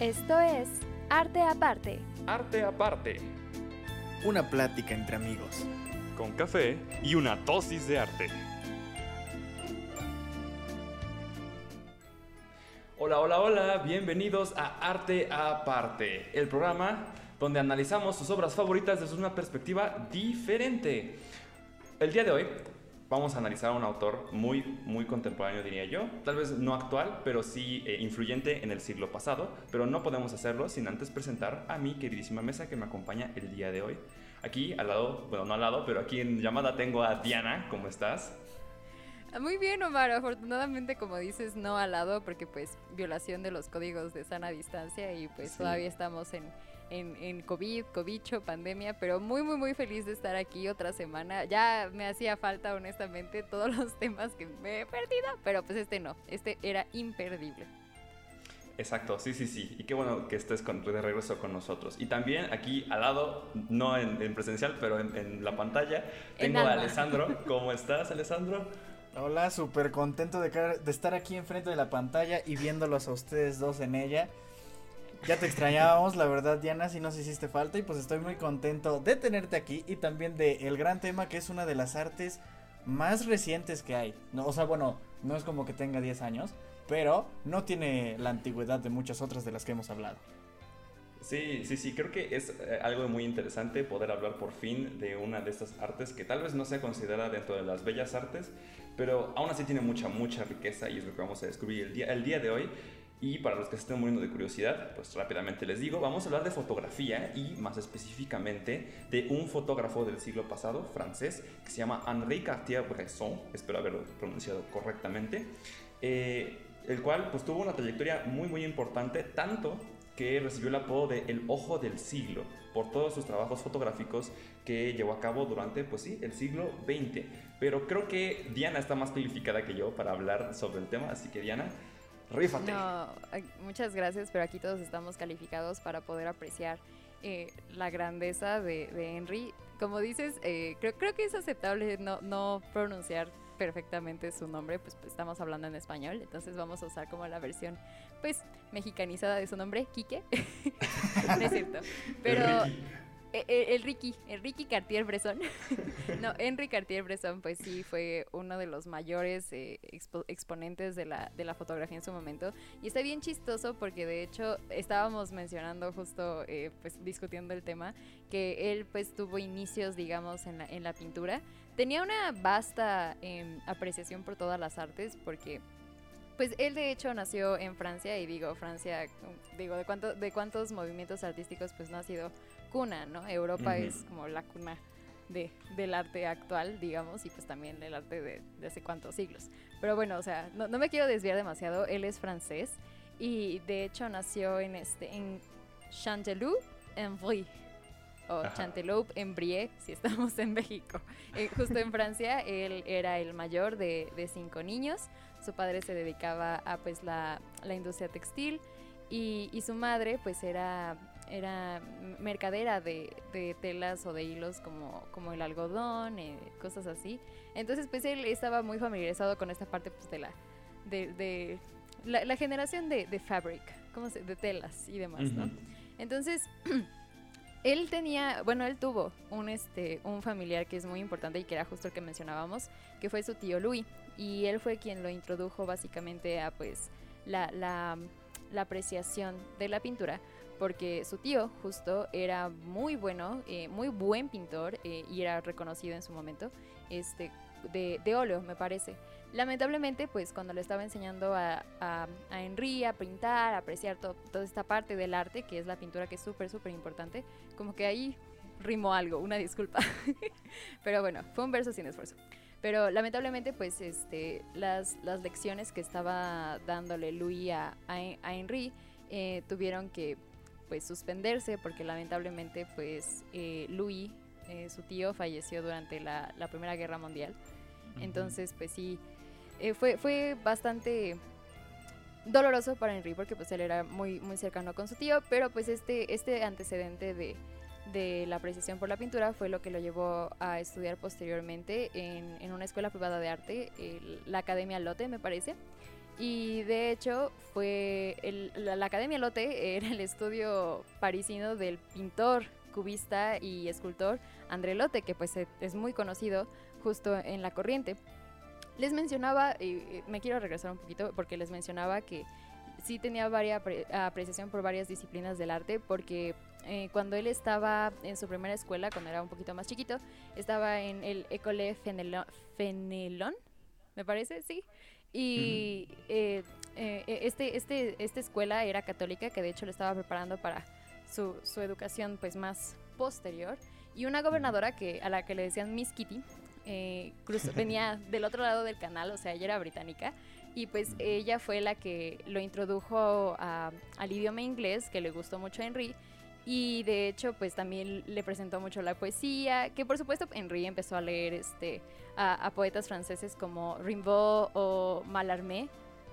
Esto es Arte Aparte. Arte aparte, Una plática entre amigos. con café y una dosis de arte. Hola, hola, hola, bienvenidos a Arte Aparte, el programa donde analizamos sus obras favoritas desde una perspectiva diferente. El día de hoy vamos a analizar a un autor muy, muy contemporáneo, diría yo. Tal vez no actual, pero sí eh, influyente en el siglo pasado. Pero no podemos hacerlo sin antes presentar a mi queridísima mesa que me acompaña el día de hoy. Aquí al lado, bueno, no al lado, pero aquí en llamada tengo a Diana. ¿Cómo estás? Muy bien, Omar. Afortunadamente, como dices, no al lado, porque pues violación de los códigos de sana distancia y pues Sí. todavía estamos en, en, en COVID, cobicho, pandemia, pero muy, muy, muy feliz de estar aquí otra semana. Ya me hacía falta, honestamente, todos los temas que me he perdido, pero pues este no, este era imperdible. Exacto, sí, sí, sí. Y qué bueno que estés con, de regreso con nosotros. Y también aquí al lado, no en, en presencial, pero en, en la pantalla, En tengo a. Alessandro. ¿Cómo estás, Alessandro? Hola, súper contento de, estar aquí enfrente de la pantalla y viéndolos a ustedes dos en ella. Ya te extrañábamos, la verdad, Diana, si nos hiciste falta y pues estoy muy contento de tenerte aquí y también de el gran tema que es una de las artes más recientes que hay. No, o sea, bueno, no es como que tenga 10 años, pero no tiene la antigüedad de muchas otras de las que hemos hablado. Sí, sí, sí, creo que es eh, algo muy interesante poder hablar por fin de una de estas artes que tal vez no sea considerada dentro de las bellas artes, pero aún así tiene mucha, mucha riqueza y es lo que vamos a descubrir el día, el día de hoy. Y para los que se estén muriendo de curiosidad, pues rápidamente les digo, vamos a hablar de fotografía y más específicamente de un fotógrafo del siglo pasado, francés, que se llama Henri Cartier-Bresson, espero haberlo pronunciado correctamente, eh, el cual pues tuvo una trayectoria muy muy importante, tanto que recibió el apodo de El Ojo del Siglo por todos sus trabajos fotográficos que llevó a cabo durante, pues sí, el siglo XX. Pero creo que Diana está más calificada que yo para hablar sobre el tema, así que Diana, rífate. No, muchas gracias, pero aquí todos estamos calificados para poder apreciar eh, la grandeza de, de Henry. Como dices, eh, creo, creo que es aceptable no, no pronunciar perfectamente su nombre, pues, pues, estamos hablando en español, entonces vamos a usar como la versión pues mexicanizada de su nombre, Quique. no es cierto. Pero eh, eh, el Ricky, el Ricky Cartier-Bresson. no, Henry Cartier-Bresson, pues sí, fue uno de los mayores eh, expo- exponentes de la, de la fotografía en su momento. Y está bien chistoso porque de hecho estábamos mencionando justo, eh, pues discutiendo el tema, que él pues tuvo inicios, digamos, en la, en la pintura. Tenía una vasta em, apreciación por todas las artes porque... Pues él de hecho nació en Francia y digo, Francia, digo, de, cuánto, de cuántos movimientos artísticos pues no ha sido cuna, ¿no? Europa Ujú. es como la cuna de, del arte actual, digamos, y pues también del arte de, de hace cuántos siglos. Pero bueno, o sea, no, no me quiero desviar demasiado, él es francés y de hecho nació en, este, en Chanteloup, en Brie, o Ajá. Chanteloup en Brie, si estamos en México. Eh, justo en Francia, él era el mayor de, de cinco niños, su padre se dedicaba a pues la, la industria textil y, y su madre pues era, era mercadera de, de telas o de hilos como, como el algodón, eh, cosas así. Entonces pues él estaba muy familiarizado con esta parte pues de la, de, de la, la generación de, de fabric, ¿cómo se, de telas y demás, ¿no? Ujú. Entonces, él tenía, bueno, él tuvo un, este, un familiar que es muy importante y que era justo el que mencionábamos, que fue su tío Louis. Y él fue quien lo introdujo básicamente a pues la, la, la apreciación de la pintura, porque su tío justo era muy bueno, eh, muy buen pintor eh, y era reconocido en su momento, este, de, de óleo, me parece. Lamentablemente, pues cuando le estaba enseñando a, a, a Henry a pintar, a apreciar to- toda esta parte del arte, que es la pintura, que es súper, súper importante, como que ahí rimó algo, una disculpa. Pero bueno, fue un verso sin esfuerzo. Pero lamentablemente, pues este, las, las lecciones que estaba dándole Louis a, a, Henry eh, tuvieron que pues suspenderse porque lamentablemente pues eh, eh, su tío, falleció durante la, la Primera Guerra Mundial. Entonces, pues sí, eh, fue, fue bastante doloroso para Henry porque pues él era muy, muy cercano con su tío, pero pues este, este antecedente de, de la apreciación por la pintura fue lo que lo llevó a estudiar posteriormente en, en una escuela privada de arte, el- la Academia Lotte me parece, Y de hecho fue la, la, Academia Lotte era el estudio parisino del pintor, cubista y escultor André Lotte, que pues es muy conocido justo en la corriente. Les mencionaba, y me quiero regresar un poquito porque les mencionaba que sí tenía varias apreciación por varias disciplinas del arte porque eh, cuando él estaba en su primera escuela, cuando era un poquito más chiquito, estaba en el École Fenelon, me parece, sí. Y eh, eh, este, este, esta escuela era católica, que de hecho le estaba preparando para su, su, educación pues más posterior. Y una gobernadora que, a la que le decían Miss Kitty, venía del otro lado del canal, o sea, ella era británica, y pues ella fue la que lo introdujo al idioma inglés, que le gustó mucho a Henry. Y de hecho, pues también le presentó mucho la poesía, que por supuesto Henry empezó a leer este, a, poetas franceses como Rimbaud o Mallarmé,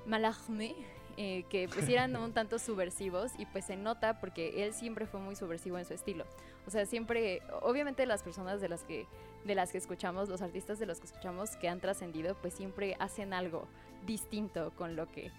Mallarmé eh, que pues eran un tanto subversivos y pues se nota porque él siempre fue muy subversivo en su estilo. O sea, siempre, obviamente las personas de las que, de las que escuchamos, los artistas de los que escuchamos que han trascendido, pues siempre hacen algo distinto con lo que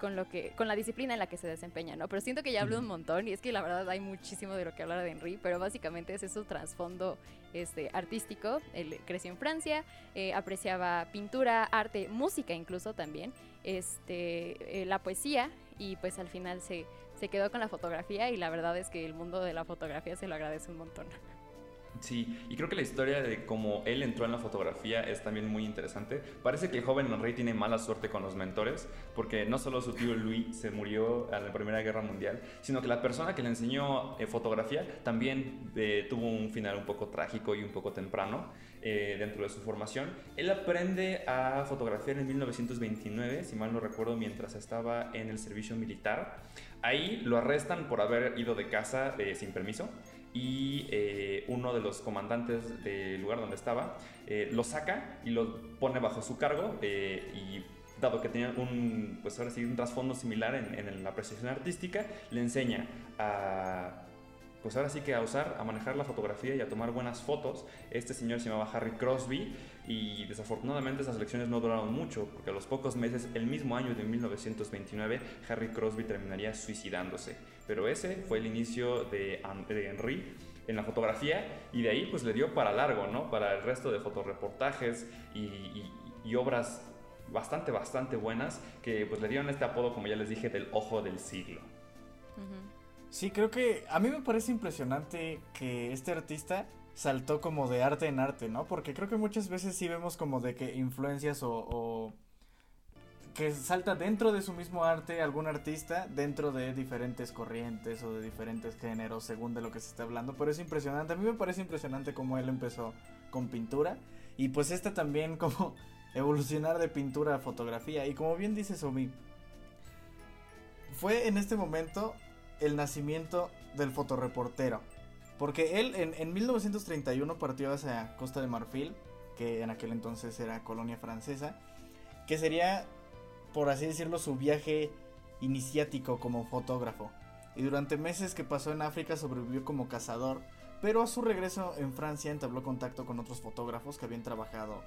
con lo que con la disciplina en la que se desempeña, ¿no? Pero siento que ya hablo un montón y es que la verdad hay muchísimo de lo que hablar de Henry, pero básicamente es su trasfondo este artístico. Él creció en Francia, eh, apreciaba pintura, arte, música incluso también, este, eh, la poesía y pues al final se, se quedó con la fotografía y la verdad es que el mundo de la fotografía se lo agradece un montón. Sí, y creo que la historia de cómo él entró en la fotografía es también muy interesante. Parece que el joven Henry tiene mala suerte con los mentores, porque no solo su tío Louis se murió en la Primera Guerra Mundial, sino que la persona que le enseñó eh, fotografía también eh, tuvo un final un poco trágico y un poco temprano eh, dentro de su formación. Él aprende a fotografiar en 1929, si mal no recuerdo, mientras estaba en el servicio militar. Ahí lo arrestan por haber ido de casa sin permiso y eh, uno de los comandantes del lugar donde estaba eh, lo saca y lo pone bajo su cargo eh, y dado que tenía un, pues ahora sí, un trasfondo similar en, en, la apreciación artística, le enseña a, pues ahora sí que a usar, a manejar la fotografía y a tomar buenas fotos. Este señor se llamaba Harry Crosby y desafortunadamente esas lecciones no duraron mucho porque a los pocos meses, el mismo año de 1929, Harry Crosby terminaría suicidándose. Pero ese fue el inicio de, Henry en la fotografía y de ahí pues le dio para largo, ¿no? Para el resto de fotoreportajes y, y, obras bastante, bastante buenas que pues le dieron este apodo, como ya les dije, del ojo del siglo. Sí, creo que a mí me parece impresionante que este artista saltó como de arte en arte, ¿no? Porque creo que muchas veces sí vemos como de que influencias o, que salta dentro de su mismo arte algún artista dentro de diferentes corrientes o de diferentes géneros según de lo que se está hablando, pero es impresionante, a mí me parece impresionante cómo él empezó con pintura y pues este también como evolucionar de pintura a fotografía. Y como bien dice Somi, fue en este momento el nacimiento del fotoreportero porque él en, en 1931 partió hacia Costa de Marfil, que en aquel entonces era colonia francesa, que sería, por así decirlo, su viaje iniciático como fotógrafo. Y durante meses que pasó en África sobrevivió como cazador, pero a su regreso en Francia entabló contacto con otros fotógrafos que habían trabajado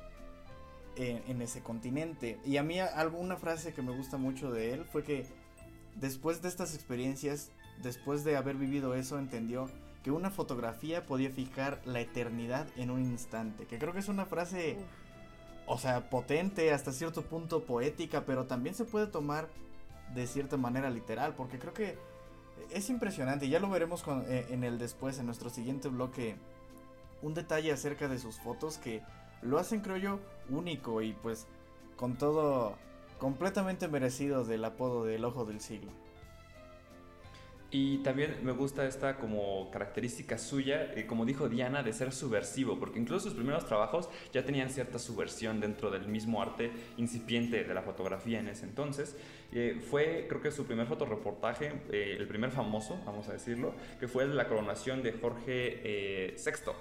en, ese continente. Y a mí alguna frase que me gusta mucho de él fue que después de estas experiencias, después de haber vivido eso, entendió que una fotografía podía fijar la eternidad en un instante. Que creo que es una frase, o sea, potente, hasta cierto punto poética, pero también se puede tomar de cierta manera literal, porque creo que es impresionante. Ya lo veremos eh, en el después, en nuestro siguiente bloque, un detalle acerca de sus fotos que lo hacen, creo yo, único y pues con todo completamente merecido del apodo del ojo del siglo. Y también me gusta esta como característica suya, eh, como dijo Diana, de ser subversivo, porque incluso sus primeros trabajos ya tenían cierta subversión dentro del mismo arte incipiente de la fotografía en ese entonces. Eh, fue, creo que su primer fotoreportaje, eh, el primer famoso, vamos a decirlo, que fue la coronación de Jorge VI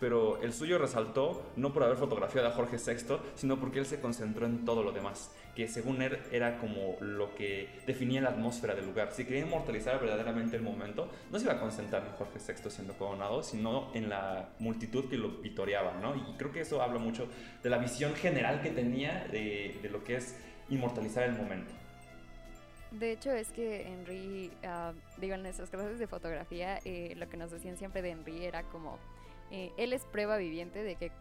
pero el suyo resaltó no por haber fotografiado a Jorge VI, sino porque él se concentró en todo lo demás, que según él era como lo que definía la atmósfera del lugar. Si quería inmortalizar verdaderamente el momento, no se iba a concentrar en Jorge VI siendo coronado, sino en la multitud que lo vitoreaba, ¿no? Y creo que eso habla mucho de la visión general que tenía de, de lo que es inmortalizar el momento. De hecho, es que Henry, uh, digo, en nuestras clases de fotografía, eh, lo que nos decían siempre de Henry era como, eh, él es prueba viviente de que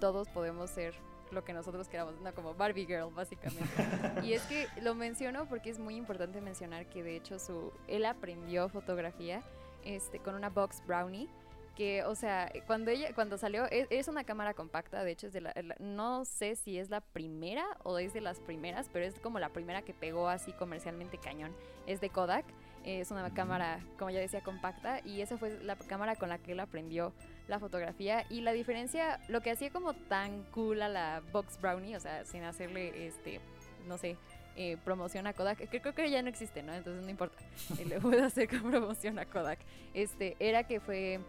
todos podemos ser lo que nosotros queramos, no como Barbie Girl, básicamente. y es que lo menciono porque es muy importante mencionar que de hecho su, él aprendió fotografía este, con una box brownie que, o sea, cuando ella, cuando salió, e, es, una cámara compacta, de hecho es de la, no sé si es la primera o es de las primeras, pero es como la primera que pegó así comercialmente cañón, es de Kodak, es una cámara, como ya decía, compacta, y esa fue la cámara con la que él aprendió la fotografía, y la diferencia, lo que hacía como tan cool a la Box Brownie, o sea, sin hacerle, este, no sé, eh, promoción a Kodak, que creo que ya no existe, ¿no? Entonces no importa, le puedo hacer con promoción a Kodak, este, era que fue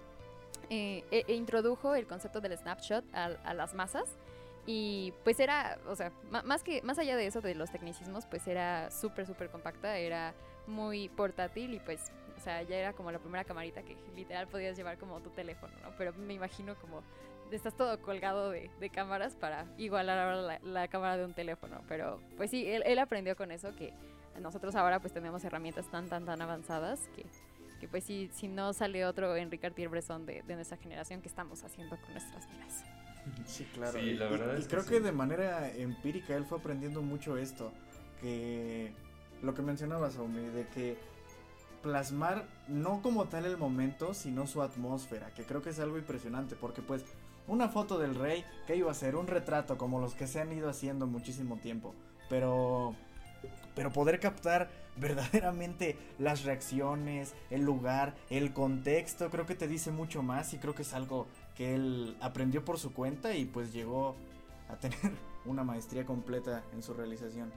eh, e, e introdujo el concepto del snapshot a, las masas. Y pues era, o sea, más, que, más allá de eso, de los tecnicismos, pues era súper, súper compacta, era muy portátil y pues, o sea, ya era como la primera camarita que literal podías llevar como tu teléfono, ¿no? Pero me imagino como estás todo colgado de, cámaras para igualar ahora la, cámara de un teléfono. Pero pues sí, él, él aprendió con eso que nosotros ahora pues tenemos herramientas tan, tan, tan avanzadas que que pues si, si no sale otro Enrique Cartier-Bresson de, de nuestra generación, ¿qué estamos haciendo con nuestras vidas? Sí, claro. y, creo que de manera empírica él fue aprendiendo mucho esto, que lo que mencionabas, Omi, de que plasmar no como tal el momento, sino su atmósfera, que creo que es algo impresionante, porque pues una foto del rey, ¿qué iba a ser? Un retrato como los que se han ido haciendo muchísimo tiempo, pero pero poder captar verdaderamente las reacciones, el lugar, el contexto, creo que te dice mucho más y creo que es algo que él aprendió por su cuenta y pues llegó a tener una maestría completa en su realización.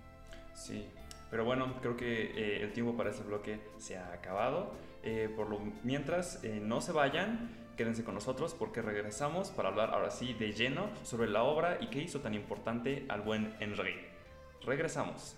Sí, pero bueno, creo que eh, el tiempo para este bloque se ha acabado. Eh, por lo mientras, eh, no se vayan, quédense con nosotros porque regresamos para hablar ahora sí de lleno sobre la obra y qué hizo tan importante al buen Henry. Regresamos.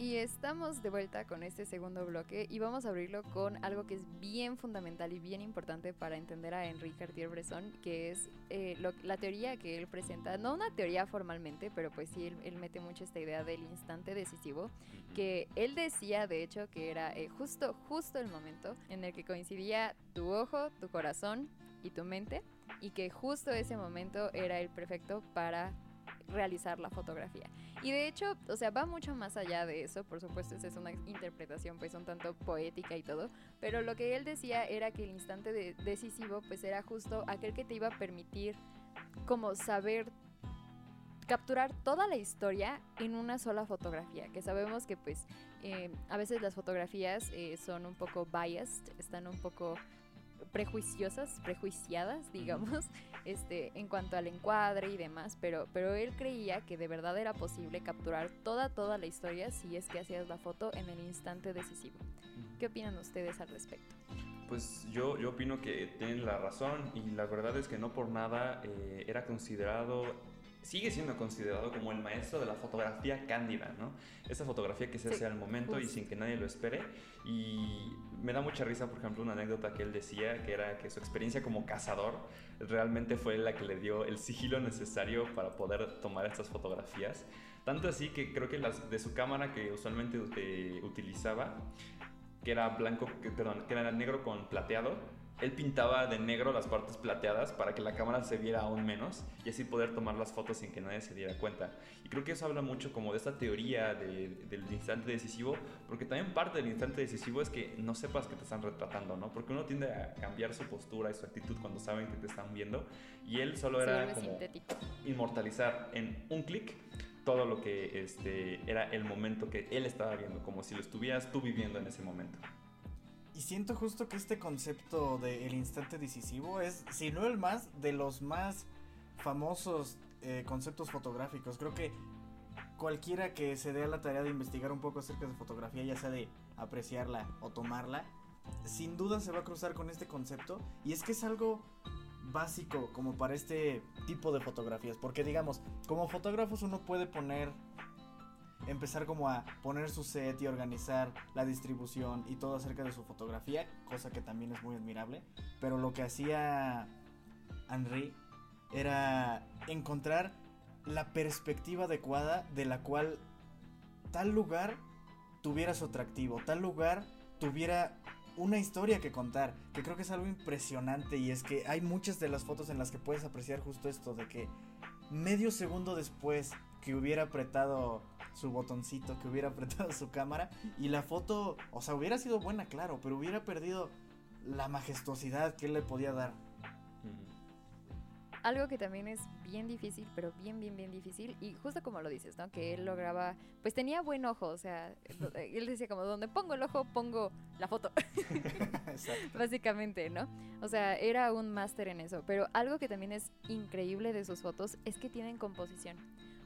Y estamos de vuelta con este segundo bloque y vamos a abrirlo con algo que es bien fundamental y bien importante para entender a Enrique Cartier-Bresson, que es eh, la teoría que él presenta, no una teoría formalmente, pero pues sí, él, mete mucho esta idea del instante decisivo, que él decía de hecho que era eh, justo, justo el momento en el que coincidía tu ojo, tu corazón y tu mente, y que justo ese momento era el perfecto para realizar la fotografía. Y de hecho, o sea, va mucho más allá de eso, por supuesto, esa es una interpretación pues un tanto poética y todo, pero lo que él decía era que el instante decisivo pues era justo aquel que te iba a permitir como saber capturar toda la historia en una sola fotografía, que sabemos que pues eh, a veces las fotografías eh, son un poco biased, están un poco prejuiciosas, prejuiciadas, digamos, este, en cuanto al encuadre y demás, pero, pero él creía que de verdad era posible capturar toda, toda la historia si es que hacías la foto en el instante decisivo. ¿Qué opinan ustedes al respecto? Pues yo, yo opino que tienen la razón y la verdad es que no por nada eh, era considerado sigue siendo considerado como el maestro de la fotografía cándida, ¿no? Esa fotografía que se hace al momento y sin que nadie lo espere. Y me da mucha risa, por ejemplo, una anécdota que él decía, que era que su experiencia como cazador realmente fue la que le dio el sigilo necesario para poder tomar estas fotografías. Tanto así que creo que las de su cámara que usualmente eh, utilizaba, que era blanco, que, perdón, que era negro con plateado, él pintaba de negro las partes plateadas para que la cámara se viera aún menos y así poder tomar las fotos sin que nadie se diera cuenta. Y creo que eso habla mucho como de esta teoría del instante decisivo, porque también parte del instante decisivo es que no sepas que te están retratando, ¿no? Porque uno tiende a cambiar su postura y su actitud cuando saben que te están viendo y él solo era como inmortalizar en un clic todo lo que este, era el momento que él estaba viendo, como si lo estuvieras tú viviendo en ese momento. Y siento justo que este concepto del instante decisivo es, si no el más, de los más famosos eh, conceptos fotográficos. Creo que cualquiera que se dé a la tarea de investigar un poco acerca de fotografía, ya sea de apreciarla o tomarla, sin duda se va a cruzar con este concepto. Y es que es algo básico como para este tipo de fotografías. Porque digamos, como fotógrafos uno puede poner empezar como a poner su set y organizar la distribución y todo acerca de su fotografía, cosa que también es muy admirable, pero lo que hacía Henri era encontrar la perspectiva adecuada de la cual tal lugar tuviera su atractivo, tal lugar tuviera una historia que contar, que creo que es algo impresionante. Y es que hay muchas de las fotos en las que puedes apreciar justo esto de que medio segundo después que hubiera apretado su botoncito, que hubiera apretado su cámara y la foto, o sea, hubiera sido buena, claro, pero hubiera perdido la majestuosidad que él le podía dar. Algo que también es bien difícil, pero bien, bien, bien difícil, y justo como lo dices, ¿no? Que él lograba, pues tenía buen ojo, o sea, él decía como, donde pongo el ojo, pongo la foto. Básicamente, ¿no? O sea, era un máster en eso, pero algo que también es increíble de sus fotos es que tienen composición.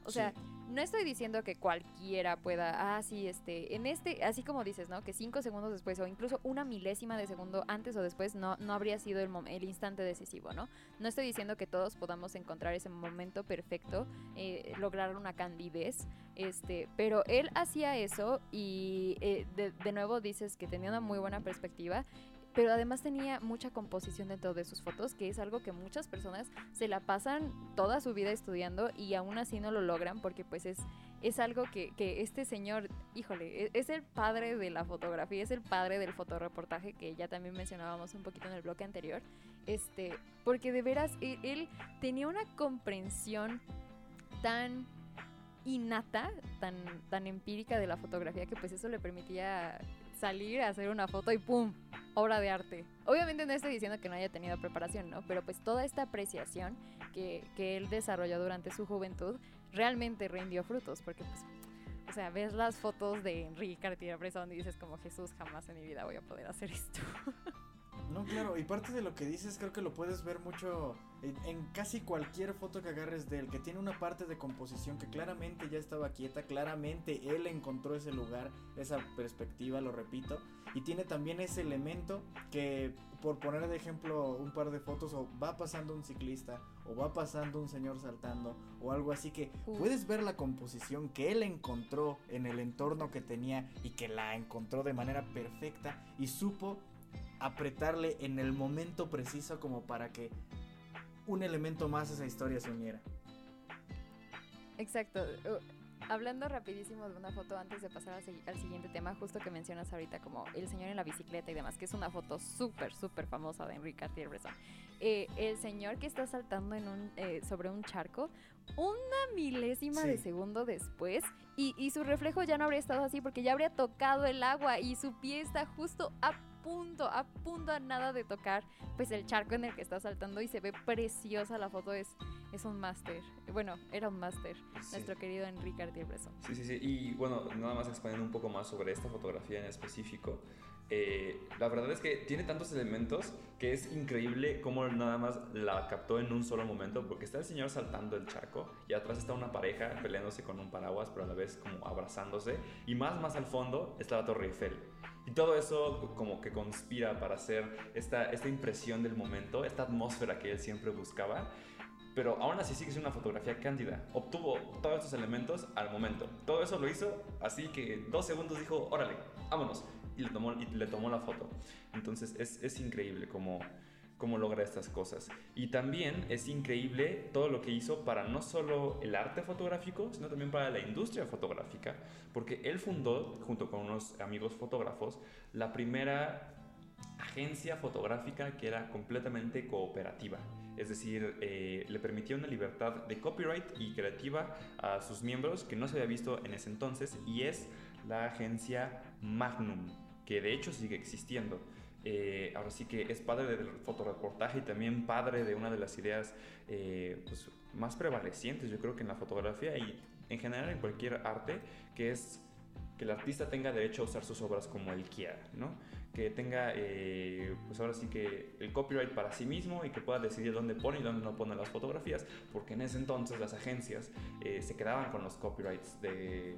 O sea, no estoy diciendo que cualquiera pueda, ah, sí, este, en este, así como dices, ¿no? Que cinco segundos después o incluso una milésima de segundo antes o después no, no habría sido el, el instante decisivo, ¿no? No estoy diciendo que todos podamos encontrar ese momento perfecto, eh, lograr una candidez, este, pero él hacía eso y eh, de, de nuevo dices que tenía una muy buena perspectiva pero además tenía mucha composición dentro de sus fotos, que es algo que muchas personas se la pasan toda su vida estudiando y aún así no lo logran porque pues es, es algo que, que este señor, híjole, e, es, el padre de la fotografía, es el padre del fotoreportaje que ya también mencionábamos un poquito en el bloque anterior, este, porque de veras él, él tenía una comprensión tan innata, tan, tan empírica de la fotografía que pues eso le permitía salir a hacer una foto y ¡pum! Obra de arte. Obviamente no estoy diciendo que no haya tenido preparación, ¿no? Pero pues toda esta apreciación que, que él desarrolló durante su juventud realmente rindió frutos, porque pues o sea, ves las fotos de Enrique Cartier-Bresson y dices como Jesús, jamás en mi vida voy a poder hacer esto. No, claro, y parte de lo que dices creo que lo puedes ver mucho en, casi cualquier foto que agarres de él, que tiene una parte de composición que claramente ya estaba quieta, claramente él encontró ese lugar, esa perspectiva, lo repito, y tiene también ese elemento que, por poner de ejemplo un par de fotos, o va pasando un ciclista, o va pasando un señor saltando, o algo así, que puedes ver la composición que él encontró en el entorno que tenía y que la encontró de manera perfecta y supo apretarle en el momento preciso como para que un elemento más a esa historia se uniera. Exacto. Uh, hablando rapidísimo de una foto antes de pasar al, siguiente tema, justo que mencionas ahorita como el señor en la bicicleta y demás, que es una foto súper, súper famosa de Enrique Cartier-Bresson. Eh, el señor que está saltando en un, eh, sobre un charco, una milésima de segundo después, y, y su reflejo ya no habría estado así porque ya habría tocado el agua y su pie está justo a punto, a punto a nada de tocar pues el charco en el que está saltando y se ve preciosa la foto, es, es un máster. Bueno, era un máster, nuestro querido Enrique Bresson. Sí, sí, sí, y bueno, nada más expandiendo un poco más sobre esta fotografía en específico. Eh, la verdad es que tiene tantos elementos que es increíble cómo nada más la captó en un solo momento, porque está el señor saltando el charco y atrás está una pareja peleándose con un paraguas, pero a la vez como abrazándose, y más, más al fondo está la Torre Eiffel. Y todo eso como que conspira para hacer esta, esta impresión del momento, esta atmósfera que él siempre buscaba. Pero aún así sigue siendo una fotografía cándida. Obtuvo todos estos elementos al momento. Todo eso lo hizo así que dos segundos dijo, órale, vámonos. Y le tomó, y le tomó la foto. Entonces es, es increíble como cómo logra estas cosas. Y también es increíble todo lo que hizo para no solo el arte fotográfico, sino también para la industria fotográfica, porque él fundó, junto con unos amigos fotógrafos, la primera agencia fotográfica que era completamente cooperativa. Es decir, eh, le permitía una libertad de copyright y creativa a sus miembros que no se había visto en ese entonces y es la agencia Magnum, que de hecho sigue existiendo. Eh, ahora sí que es padre del fotoreportaje y también padre de una de las ideas eh, pues, más prevalecientes, yo creo que en la fotografía y en general en cualquier arte, que es que el artista tenga derecho a usar sus obras como él quiera, ¿no? Que tenga, eh, pues ahora sí que el copyright para sí mismo y que pueda decidir dónde pone y dónde no pone las fotografías, porque en ese entonces las agencias se quedaban con los copyrights de,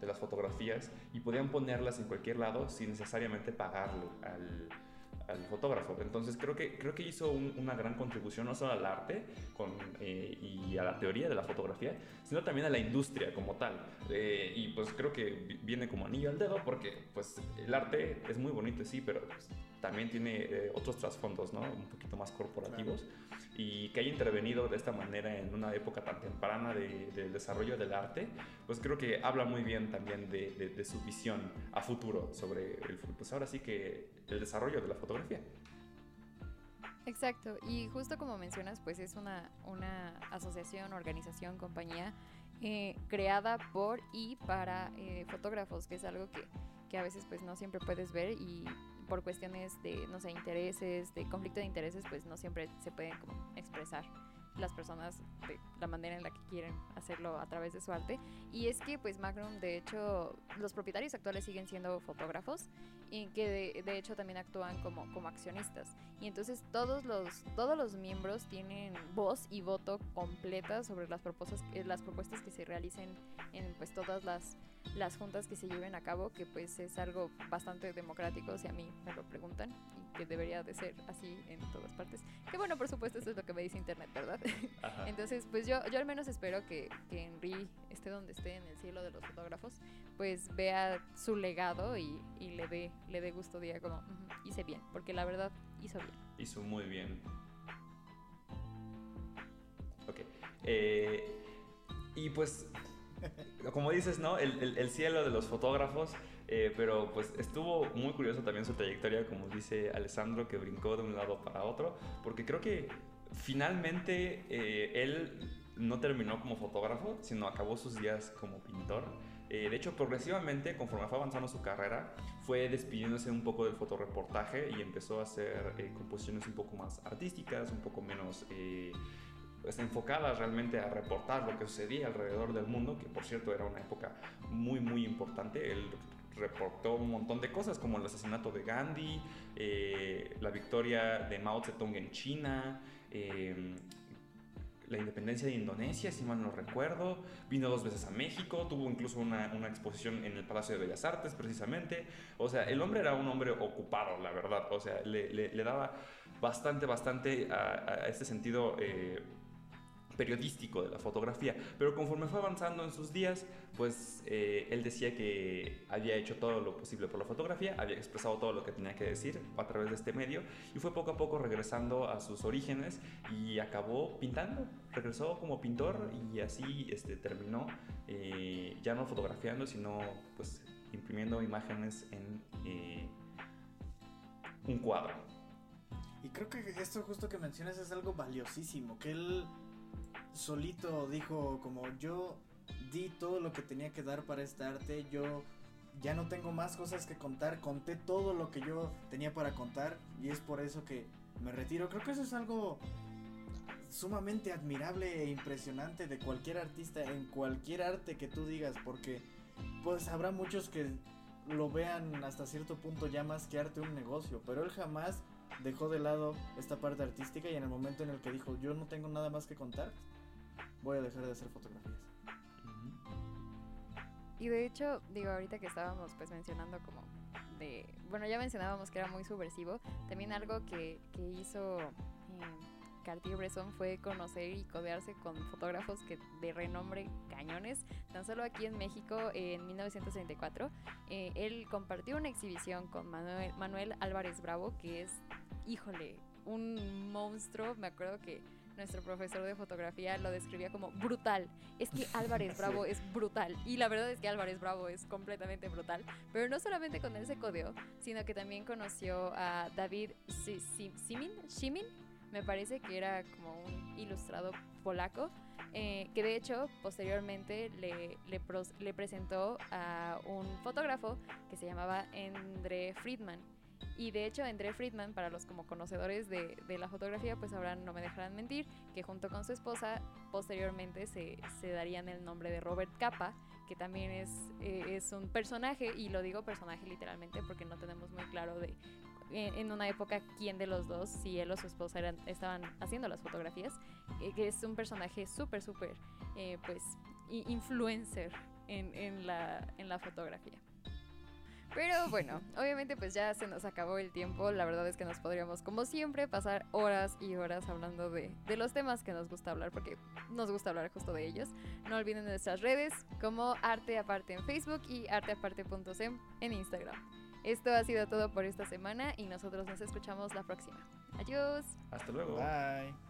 de las fotografías y podían ponerlas en cualquier lado sin necesariamente pagarle al, al fotógrafo. Entonces creo que, creo que hizo una gran contribución no solo al arte con, eh, y a la teoría de la fotografía, sino también a la industria como tal. Eh, y pues creo que viene como anillo al dedo porque pues el arte es muy bonito, sí, pero pues, también tiene eh, otros trasfondos, ¿no? Un poquito más corporativos. Y que haya intervenido de esta manera en una época tan temprana de, del desarrollo del arte, pues creo que habla muy bien también de, de, su visión a futuro sobre el, pues ahora sí que el desarrollo de la fotografía. Exacto, y justo como mencionas, pues es una, una asociación, organización, compañía eh, creada por y para eh, fotógrafos, que es algo que, que a veces pues no siempre puedes ver y por cuestiones de, no sé, intereses, de conflicto de intereses, pues no siempre se pueden como expresar las personas de la manera en la que quieren hacerlo a través de su arte. Y es que pues Magnum, de hecho, los propietarios actuales siguen siendo fotógrafos y que de, hecho también actúan como, como accionistas. Y entonces todos los, todos los miembros tienen voz y voto completa sobre las propuestas, eh, las propuestas que se realicen en pues todas las las juntas que se lleven a cabo, que pues es algo bastante democrático, si a mí me lo preguntan, y que debería de ser así en todas partes. Que bueno, por supuesto, eso es lo que me dice Internet, ¿verdad? Entonces, pues yo, yo al menos espero que, que Henry esté donde esté en el cielo de los fotógrafos, pues vea su legado y, y le dé le dé gusto, diga como, hice bien, porque la verdad hizo bien. Hizo muy bien. Ok. Eh, y pues como dices, ¿no? El, cielo de los fotógrafos, eh, pero pues estuvo muy curioso también su trayectoria, como dice Alessandro, que brincó de un lado para otro, porque creo que finalmente eh, él no terminó como fotógrafo, sino acabó sus días como pintor. Eh, de hecho, progresivamente, conforme fue avanzando su carrera, fue despidiéndose un poco del fotoreportaje y empezó a hacer composiciones un poco más artísticas, un poco menos pues, enfocadas realmente a reportar lo que sucedía alrededor del mundo, que por cierto era una época muy, muy importante. Él reportó un montón de cosas como el asesinato de Gandhi, eh, la victoria de Mao Zedong en China, eh, la independencia de Indonesia, si mal no recuerdo. Vino dos veces a México, tuvo incluso una, una, exposición en el Palacio de Bellas Artes, precisamente. O sea, el hombre era un hombre ocupado, la verdad. O sea, le, daba bastante, bastante a, este sentido. Eh, periodístico de la fotografía, pero conforme fue avanzando en sus días, pues eh, él decía que había hecho todo lo posible por la fotografía, había expresado todo lo que tenía que decir a través de este medio y fue poco a poco regresando a sus orígenes y acabó pintando, regresó como pintor y así este, terminó eh, ya no fotografiando, sino pues imprimiendo imágenes en eh, un cuadro. Y creo que esto justo que mencionas es algo valiosísimo, que él solito dijo como yo di todo lo que tenía que dar para este arte, yo ya no tengo más cosas que contar, conté todo lo que yo tenía para contar y es por eso que me retiro. Creo que eso es algo sumamente admirable e impresionante de cualquier artista en cualquier arte que tú digas, porque pues habrá muchos que lo vean hasta cierto punto ya más que arte un negocio, pero él jamás dejó de lado esta parte artística y en el momento en el que dijo yo no tengo nada más que contar, voy a dejar de hacer fotografías. Y de hecho, digo, ahorita que estábamos pues mencionando como de, bueno, ya mencionábamos que era muy subversivo, también algo que, que hizo eh, Cartier-Bresson fue conocer y codearse con fotógrafos que de renombre cañones. Tan solo aquí en México, en 1934, eh, él compartió una exhibición con Manuel, Manuel Álvarez Bravo, que es, híjole, un monstruo. Me acuerdo que nuestro profesor de fotografía lo describía como brutal. Es que Álvarez Bravo es brutal. Y la verdad es que Álvarez Bravo es completamente brutal. Pero no solamente con él se codeó, sino que también conoció a David Simin, Shimin, me parece que era como un ilustrado polaco, eh, que de hecho posteriormente le, le, le presentó a un fotógrafo que se llamaba Endre Friedman y de hecho, André Friedman, para los como conocedores de, de, la fotografía, pues ahora no me dejarán mentir, que junto con su esposa, posteriormente se, se darían el nombre de Robert Capa, que también es, eh, es un personaje, y lo digo personaje literalmente porque no tenemos muy claro de en, una época quién de los dos, si él o su esposa estaban haciendo las fotografías, eh, que es un personaje súper, súper, eh, pues, influencer en, en, la, en la fotografía. Pero bueno, obviamente pues ya se nos acabó el tiempo. La verdad es que nos podríamos, como siempre, pasar horas y horas hablando de, de los temas que nos gusta hablar, porque nos gusta hablar justo de ellos. No olviden nuestras redes como Arte Aparte en Facebook y arteaparte.sem en Instagram. Esto ha sido todo por esta semana y nosotros nos escuchamos la próxima. Adiós. Hasta luego. Bye.